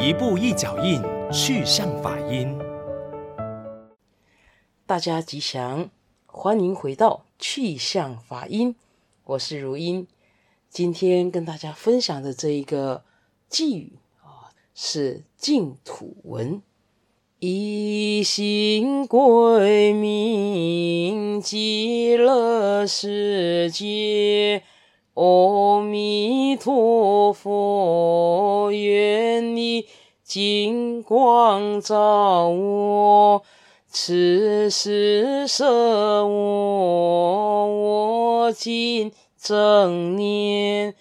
一步一脚印，去向法音。大家吉祥，欢迎回到去向法音。我是如音，今天跟大家分享的这一个偈语啊，是净土文。一心归命极乐世界。阿弥陀佛，愿你金光照我，此时舍我，我今正念，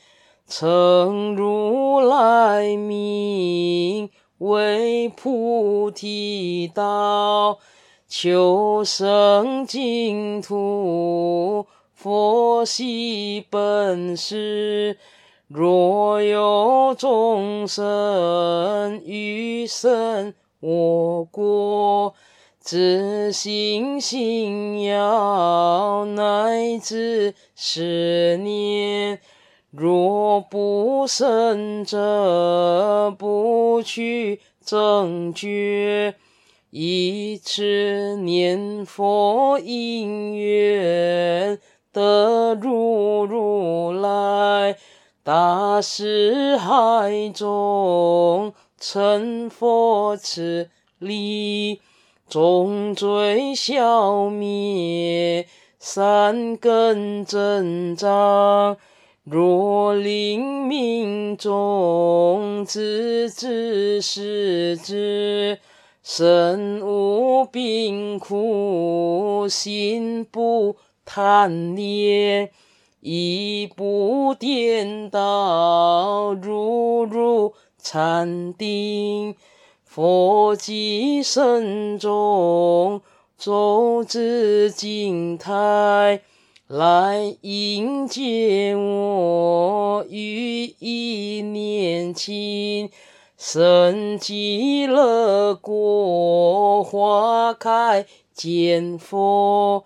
成如来名，为菩提道，求生净土。佛系本师，若有众生欲生我国，自心信要乃至十念，若不生者，不取正觉，以此念佛因缘。得入如来大誓海中，成佛此力，重罪消灭，善根增长。若令命中，直至世之，身无病苦，心不。贪恋亦不颠倒，如如禅定，佛即身中，种子净态，来迎接我，于一念顷，生极乐国，花开见佛。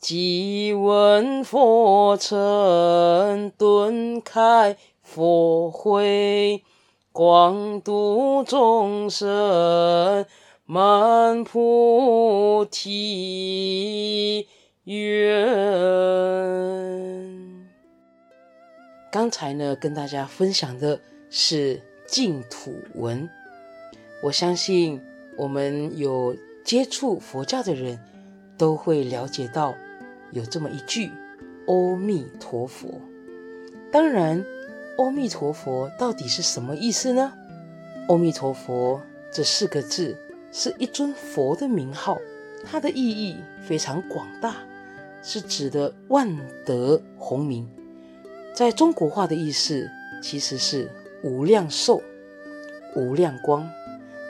即闻佛尘，顿开佛慧，广度众生，满菩提愿。刚才呢，跟大家分享的是净土文。我相信我们有接触佛教的人都会了解到。有这么一句“阿弥陀佛”，当然，“阿弥陀佛”到底是什么意思呢？“阿弥陀佛”这四个字是一尊佛的名号，它的意义非常广大，是指的万德洪名。在中国话的意思其实是无量寿、无量光，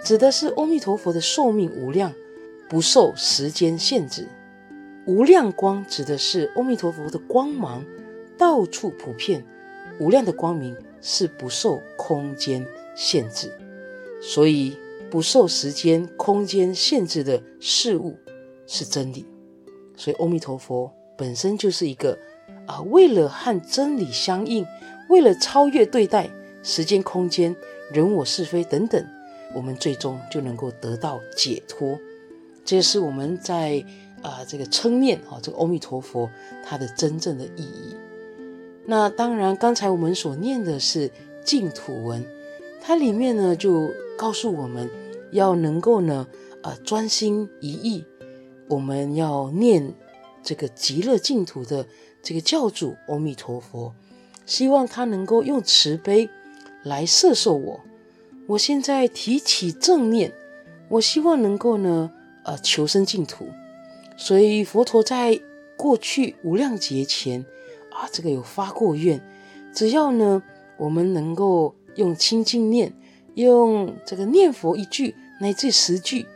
指的是阿弥陀佛的寿命无量，不受时间限制。无量光指的是阿弥陀佛的光芒到处普遍，无量的光明是不受空间限制，所以不受时间、空间限制的事物是真理。所以阿弥陀佛本身就是一个啊，为了和真理相应，为了超越对待时间、空间、人我是非等等，我们最终就能够得到解脱。这是我们在。啊、这个称念啊，这个阿弥陀佛，它的真正的意义。那当然，刚才我们所念的是净土文，它里面呢就告诉我们要能够呢，呃，专心一意，我们要念这个极乐净土的这个教主阿弥陀佛，希望他能够用慈悲来摄受我。我现在提起正念，我希望能够呢，呃，求生净土。所以佛陀在过去无量劫前啊，这个有发过愿，只要呢我们能够用清净念，用这个念佛一句乃至十句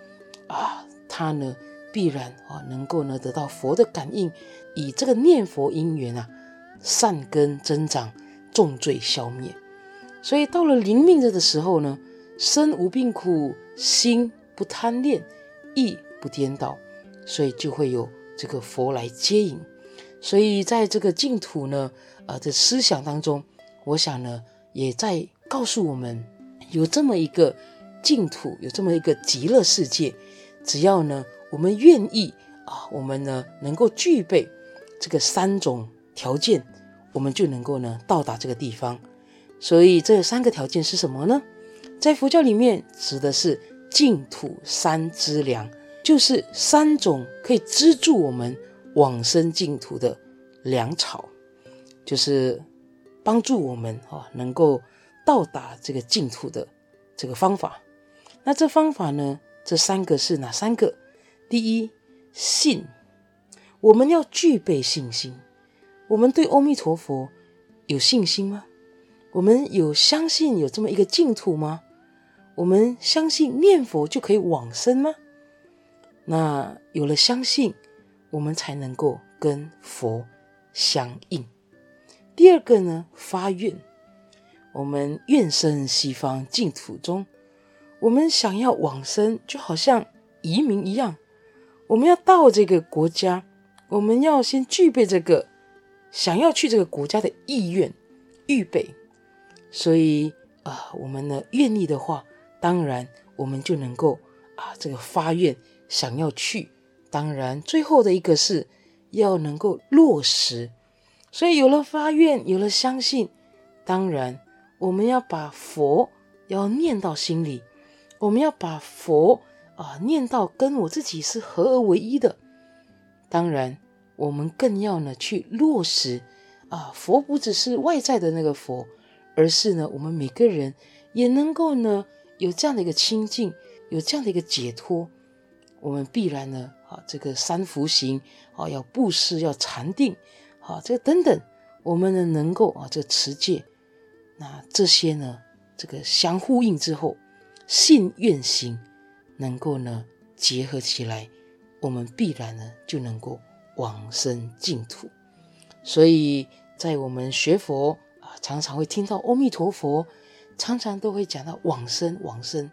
啊，他呢必然啊能够呢得到佛的感应，以这个念佛因缘啊，善根增长，重罪消灭。所以到了临命日的时候呢，身无病苦，心不贪恋，意不颠倒。所以就会有这个佛来接引，所以在这个净土呢，呃的思想当中，我想呢，也在告诉我们，有这么一个净土，有这么一个极乐世界，只要呢我们愿意啊，我们呢能够具备这个三种条件，我们就能够呢到达这个地方。所以这三个条件是什么呢？在佛教里面指的是净土三资粮，就是三种可以资助我们往生净土的粮草，就是帮助我们啊能够到达这个净土的这个方法。那这方法呢？这三个是哪三个？第一，信，我们要具备信心。我们对阿弥陀佛有信心吗？我们有相信有这么一个净土吗？我们相信念佛就可以往生吗？那有了相信，我们才能够跟佛相应。第二个呢，发愿，我们愿生西方净土中。我们想要往生，就好像移民一样，我们要到这个国家，我们要先具备这个想要去这个国家的意愿、预备。所以啊，我们呢愿意的话，当然我们就能够啊这个发愿想要去。当然，最后的一个是要能够落实。所以有了发愿，有了相信，当然我们要把佛要念到心里。我们要把佛啊念到跟我自己是合而为一的，当然，我们更要呢去落实啊，佛不只是外在的那个佛，而是呢我们每个人也能够呢有这样的一个清净，有这样的一个解脱，我们必然呢啊这个三福行啊要布施要禅定啊这等等，我们呢能够啊这个持戒，那这些呢这个相呼应之后。信愿行能够呢结合起来，我们必然呢就能够往生净土。所以在我们学佛啊，常常会听到阿弥陀佛，常常都会讲到往生往生。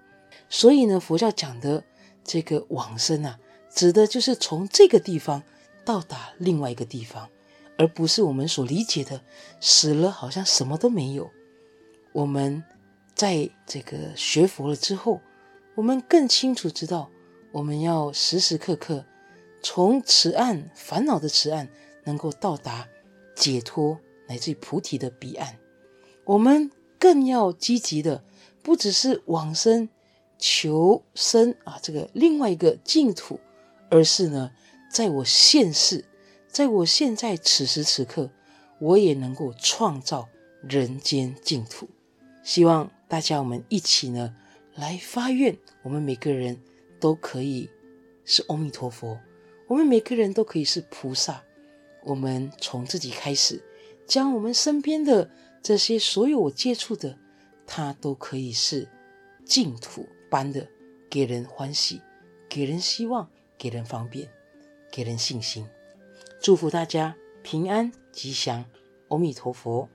所以呢，佛教讲的这个往生啊，指的就是从这个地方到达另外一个地方，而不是我们所理解的死了好像什么都没有。我们。在这个学佛了之后，我们更清楚知道，我们要时时刻刻从此岸烦恼的此岸，能够到达解脱乃至于菩提的彼岸。我们更要积极的，不只是往生求生啊，这个另外一个净土，而是呢，在我现世，在我现在此时此刻，我也能够创造人间净土。希望。大家，我们一起呢来发愿，我们每个人都可以是阿弥陀佛，我们每个人都可以是菩萨。我们从自己开始，将我们身边的这些所有我接触的，它都可以是净土般的，给人欢喜，给人希望，给人方便，给人信心。祝福大家平安吉祥，阿弥陀佛。